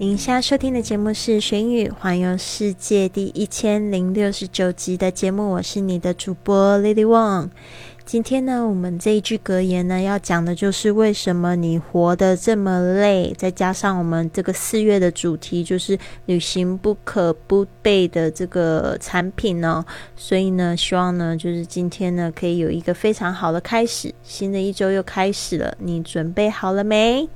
您现在收听的节目是《寻雨环游世界》第一千零六十九集的节目，我是你的主播 Lily Wang。今天呢，我们这一句格言呢，要讲的就是为什么你活得这么累。再加上我们这个四月的主题就是旅行不可不备的这个产品呢，所以呢，希望呢，就是今天呢，可以有一个非常好的开始。新的一周又开始了，你准备好了没？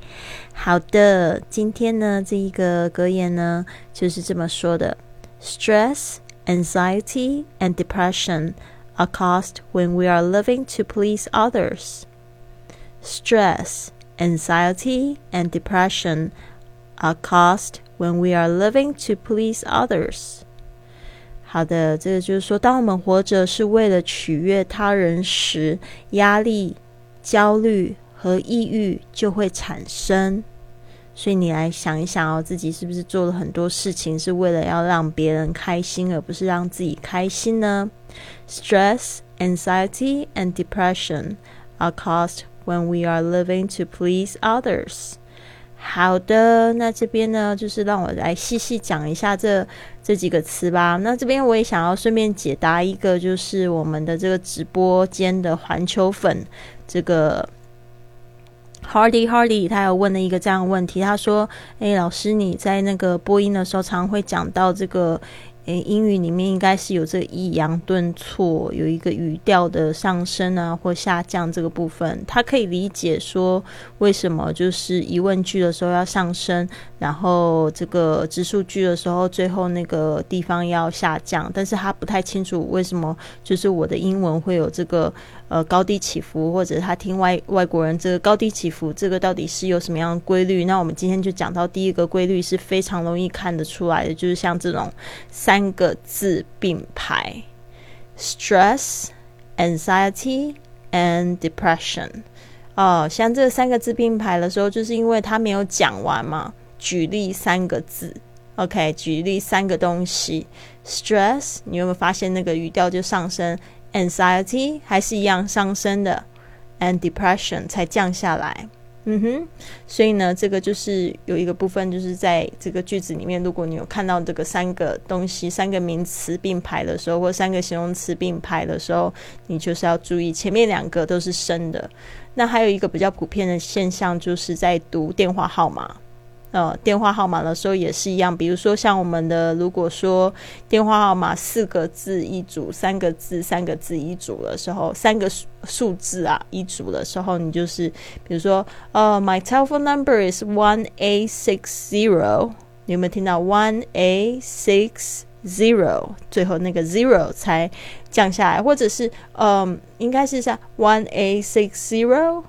好的，今天呢，这一个格言呢，就是这么说的：Stress, anxiety, and depression. are caused when we are living to please others. Stress, anxiety, and depression are caused when we are living to please others. 好的，这个就是说，当我们活着是为了取悦他人时，压力、焦虑和抑郁就会产生。 所以你来想一想哦，自己是不是做了很多事情是为了要让别人开心，而不是让自己开心呢？Stress, anxiety, and depression are caused when we are living to please others. 好的，那这边呢，就是让我来细细讲一下这这几个词吧。那这边我也想要顺便解答一个，就是我们的这个直播间的环球粉这个。Hardy Hardy，他有问了一个这样的问题，他说：“诶，老师，你在那个播音的时候，常会讲到这个。”诶，英语里面应该是有这个抑扬顿挫，有一个语调的上升啊或下降这个部分，他可以理解说为什么就是疑问句的时候要上升，然后这个直述句的时候最后那个地方要下降，但是他不太清楚为什么就是我的英文会有这个呃高低起伏，或者他听外外国人这个高低起伏，这个到底是有什么样的规律？那我们今天就讲到第一个规律是非常容易看得出来的，就是像这种。三个字并排：stress、anxiety and depression。哦，像这三个字并排的时候，就是因为他没有讲完嘛。举例三个字，OK，举例三个东西：stress，你有没有发现那个语调就上升？anxiety 还是一样上升的，and depression 才降下来。嗯哼，所以呢，这个就是有一个部分，就是在这个句子里面，如果你有看到这个三个东西、三个名词并排的时候，或三个形容词并排的时候，你就是要注意前面两个都是生的。那还有一个比较普遍的现象，就是在读电话号码。呃，电话号码的时候也是一样，比如说像我们的，如果说电话号码四个字一组，三个字三个字一组的时候，三个数数字啊一组的时候，你就是比如说，呃，My telephone number is one a six zero，你有没有听到 one a six zero？最后那个 zero 才降下来，或者是，嗯，应该是像 one a six zero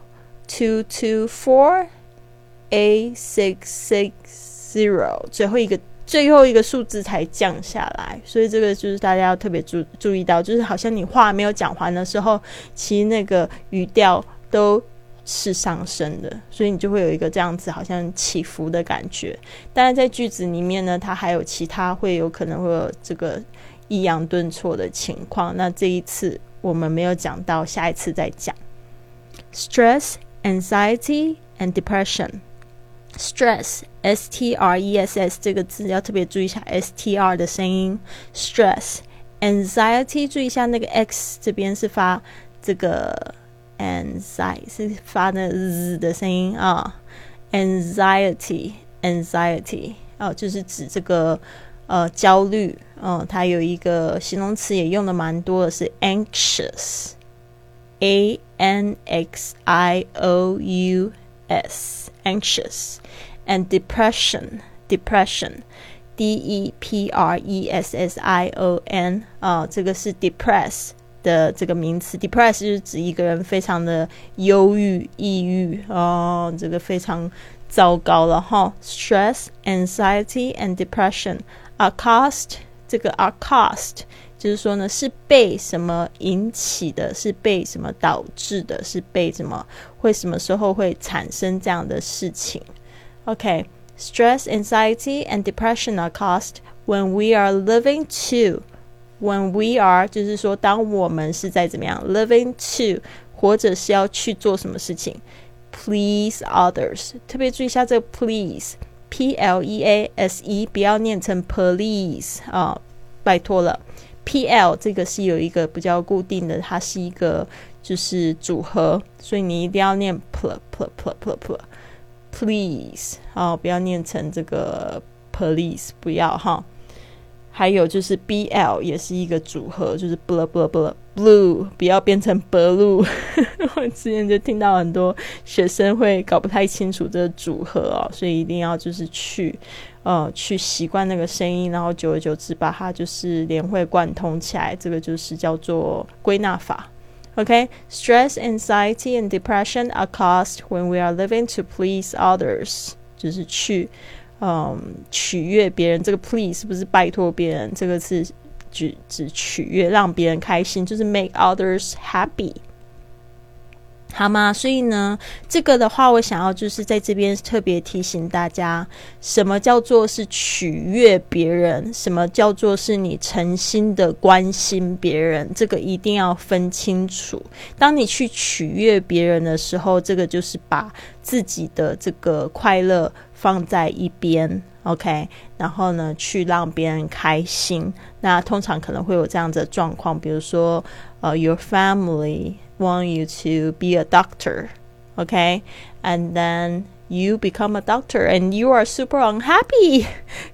two two four。A six six zero 最后一个最后一个数字才降下来，所以这个就是大家要特别注注意到，就是好像你话没有讲完的时候，其实那个语调都是上升的，所以你就会有一个这样子好像起伏的感觉。当然，在句子里面呢，它还有其他会有可能会有这个抑扬顿挫的情况。那这一次我们没有讲到，下一次再讲。Stress, anxiety, and depression. Stress s t r e s s 这个字要特别注意一下 s t r 的声音。stress anxiety 注意一下那个 x 这边是发这个 anxiety 是发的 z 的声音啊。anxiety anxiety 哦，就是指这个呃焦虑。嗯，它有一个形容词也用的蛮多的，是 anxious a n x i o u s anxious and depression depression d e p r e s s i o n 啊，这个是 depress 的这个名词，depress 就是指一个人非常的忧郁、抑郁哦，这个非常糟糕了哈。Stress, anxiety, and depression accost 这个 accost 就是说呢，是被什么引起的，是被什么导致的，是被什么会什么时候会产生这样的事情？OK，stress, anxiety, and depression are caused when we are living to when we are 就是说，当我们是在怎么样 living to 或者是要去做什么事情，please others，特别注意一下这个 please，p l e a s e，不要念成 police 啊，拜托了 ，p l 这个是有一个比较固定的，它是一个就是组合，所以你一定要念 ple ple ple ple ple please 啊，不要念成这个 police，不要哈。还有就是 B L 也是一个组合，就是 blue blue blue blue，不要变成 blue。我之前就听到很多学生会搞不太清楚这个组合哦，所以一定要就是去呃去习惯那个声音，然后久而久之把它就是连会贯通起来，这个就是叫做归纳法。OK，stress, anxiety, and depression are caused when we are living to please others，就是去。嗯，取悦别人这个 please 是不是拜托别人？这个是指指取悦，让别人开心，就是 make others happy，好吗？所以呢，这个的话，我想要就是在这边特别提醒大家，什么叫做是取悦别人，什么叫做是你诚心的关心别人，这个一定要分清楚。当你去取悦别人的时候，这个就是把自己的这个快乐。放在一边，OK，然后呢，去让别人开心。那通常可能会有这样子的状况，比如说，呃，your family want you to be a doctor，OK，and then you become a doctor and you are super unhappy，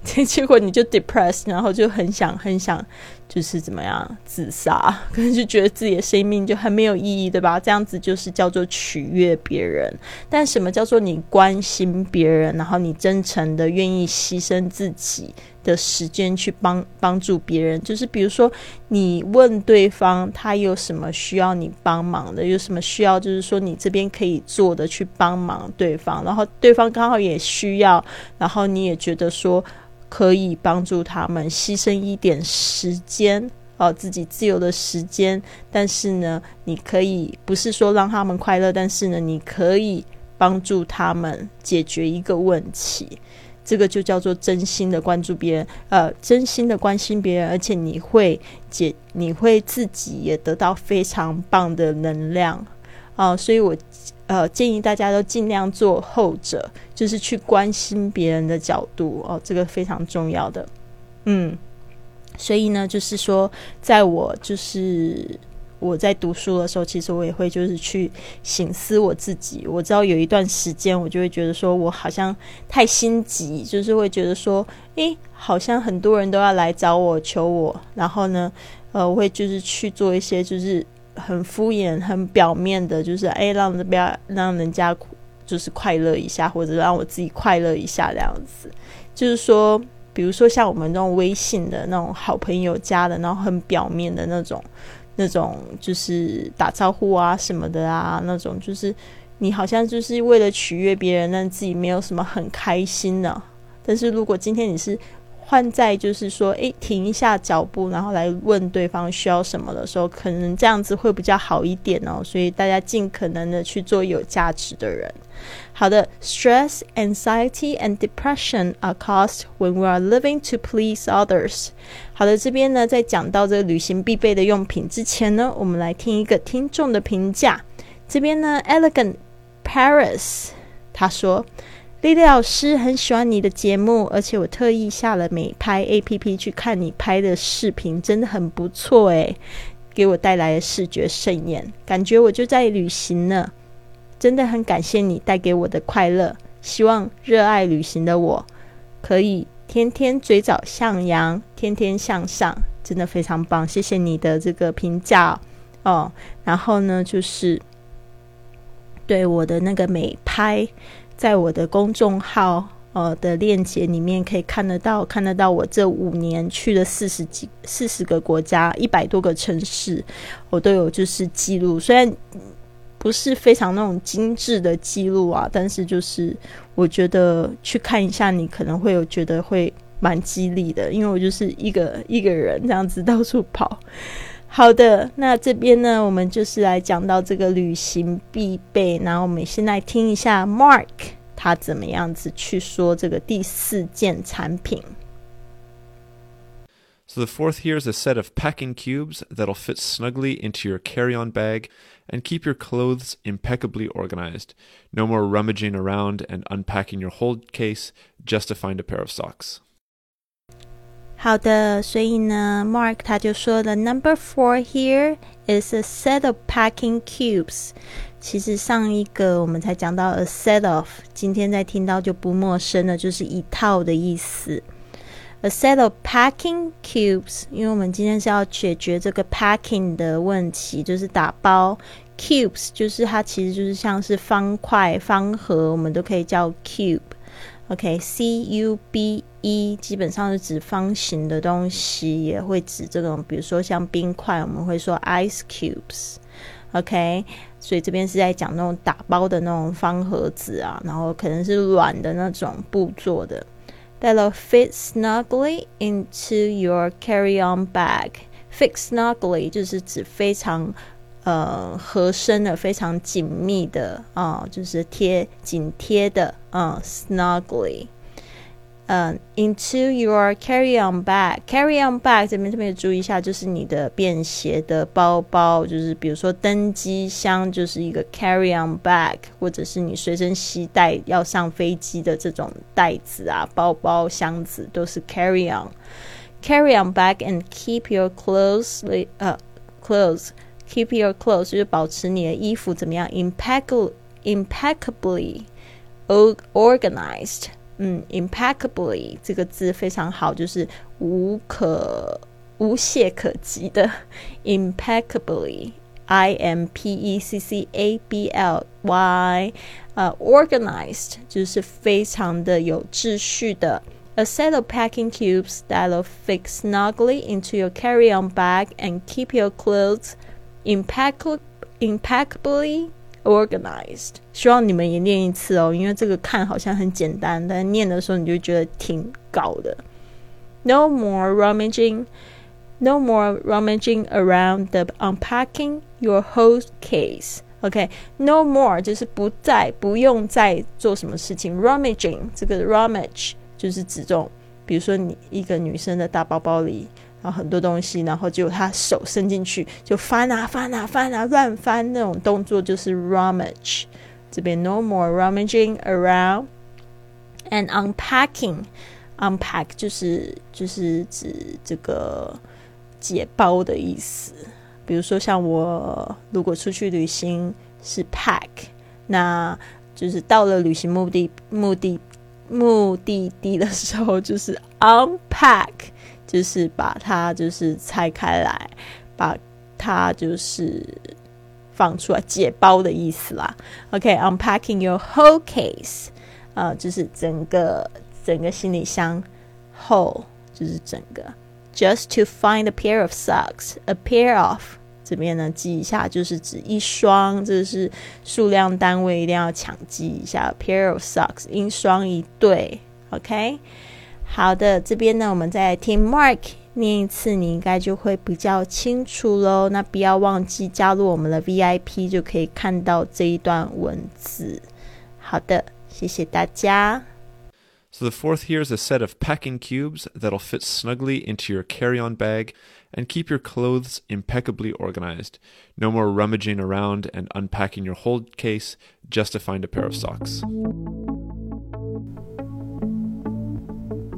结果你就 depressed，然后就很想很想。就是怎么样自杀，可能就觉得自己的生命就很没有意义，对吧？这样子就是叫做取悦别人。但什么叫做你关心别人，然后你真诚的愿意牺牲自己的时间去帮帮助别人？就是比如说，你问对方他有什么需要你帮忙的，有什么需要，就是说你这边可以做的去帮忙对方，然后对方刚好也需要，然后你也觉得说。可以帮助他们牺牲一点时间哦，自己自由的时间。但是呢，你可以不是说让他们快乐，但是呢，你可以帮助他们解决一个问题。这个就叫做真心的关注别人，呃，真心的关心别人，而且你会解，你会自己也得到非常棒的能量啊。所以我。呃，建议大家都尽量做后者，就是去关心别人的角度哦，这个非常重要的。嗯，所以呢，就是说，在我就是我在读书的时候，其实我也会就是去醒思我自己。我知道有一段时间，我就会觉得说我好像太心急，就是会觉得说，诶，好像很多人都要来找我求我，然后呢，呃，我会就是去做一些就是。很敷衍、很表面的，就是哎，让这边让人家就是快乐一下，或者让我自己快乐一下这样子。就是说，比如说像我们那种微信的那种好朋友加的，然后很表面的那种、那种就是打招呼啊什么的啊，那种就是你好像就是为了取悦别人，但自己没有什么很开心的。但是如果今天你是换在就是说，诶，停一下脚步，然后来问对方需要什么的时候，可能这样子会比较好一点哦。所以大家尽可能的去做有价值的人。好的，stress, anxiety, and depression are caused when we are living to please others。好的，这边呢，在讲到这个旅行必备的用品之前呢，我们来听一个听众的评价。这边呢，elegant Paris 他说。丽丽老师很喜欢你的节目，而且我特意下了美拍 A P P 去看你拍的视频，真的很不错诶，给我带来的视觉盛宴，感觉我就在旅行呢。真的很感谢你带给我的快乐，希望热爱旅行的我可以天天嘴角向阳，天天向上，真的非常棒，谢谢你的这个评价哦。然后呢，就是对我的那个美拍。在我的公众号呃的链接里面可以看得到，看得到我这五年去了四十几、四十个国家，一百多个城市，我都有就是记录。虽然不是非常那种精致的记录啊，但是就是我觉得去看一下，你可能会有觉得会蛮激励的，因为我就是一个一个人这样子到处跑。好的，那这边呢，我们就是来讲到这个旅行必备。然后我们先来听一下 Mark 他怎么样子去说这个第四件产品。So the fourth here is a set of packing cubes that'll fit snugly into your carry-on bag and keep your clothes impeccably organized. No more rummaging around and unpacking your hold case just to find a pair of socks. 好的，所以呢，Mark 他就说了，Number four here is a set of packing cubes。其实上一个我们才讲到 a set of，今天再听到就不陌生了，就是一套的意思。A set of packing cubes，因为我们今天是要解决这个 packing 的问题，就是打包。Cubes 就是它其实就是像是方块、方盒，我们都可以叫 cube。OK，C U B E 基本上是指方形的东西，也会指这种，比如说像冰块，我们会说 ice cubes。OK，所以这边是在讲那种打包的那种方盒子啊，然后可能是软的那种布做的。That'll fit snugly into your carry-on bag. Fit snugly 就是指非常。呃，合身的，非常紧密的啊，就是贴紧贴的啊，snugly。嗯，into your carry-on bag，carry-on bag 这边特别注意一下，就是你的便携的包包，就是比如说登机箱就是一个 carry-on bag，或者是你随身携带要上飞机的这种袋子啊、包包、箱子都是 carry-on。carry-on bag and keep your clothes 呃 clothes。Keep your clothes 就是保持你的衣服怎么样？Impeccably, impeccably organized。嗯，impeccably 这个字非常好，就是无可无懈可击的。Impeccably, I M P E C C A B L Y。呃，organized 就是非常的有秩序的。A set of packing cubes that'll fit snugly into your carry-on bag and keep your clothes impeccably impeccably organized。希望你们也念一次哦，因为这个看好像很简单，但念的时候你就觉得挺高的。No more rummaging, no more rummaging around the unpacking your whole case. OK, no more 就是不再不用再做什么事情。Rummaging 这个 rummage 就是指这种，比如说你一个女生的大包包里。然后很多东西，然后就他手伸进去就翻啊翻啊翻啊乱翻那种动作就是 rummage。这边 no more rummaging around and unpacking。unpack 就是就是指这个解包的意思。比如说像我如果出去旅行是 pack，那就是到了旅行目的目的目的地的时候就是 unpack。就是把它就是拆开来，把它就是放出来解包的意思啦。OK，unpacking your whole case，呃，就是整个整个行李箱，whole 就是整个。Just to find a pair of socks，a pair of 这边呢记一下，就是指一双，这是数量单位，一定要抢记一下。A pair of socks，一双一对。OK。好的，这边呢，我们再听 Mark 念一次，你应该就会比较清楚喽。那不要忘记加入我们的 VIP，就可以看到这一段文字。好的，谢谢大家。So the fourth here is a set of packing cubes that'll fit snugly into your carry-on bag and keep your clothes impeccably organized. No more rummaging around and unpacking your hold case just to find a pair of socks.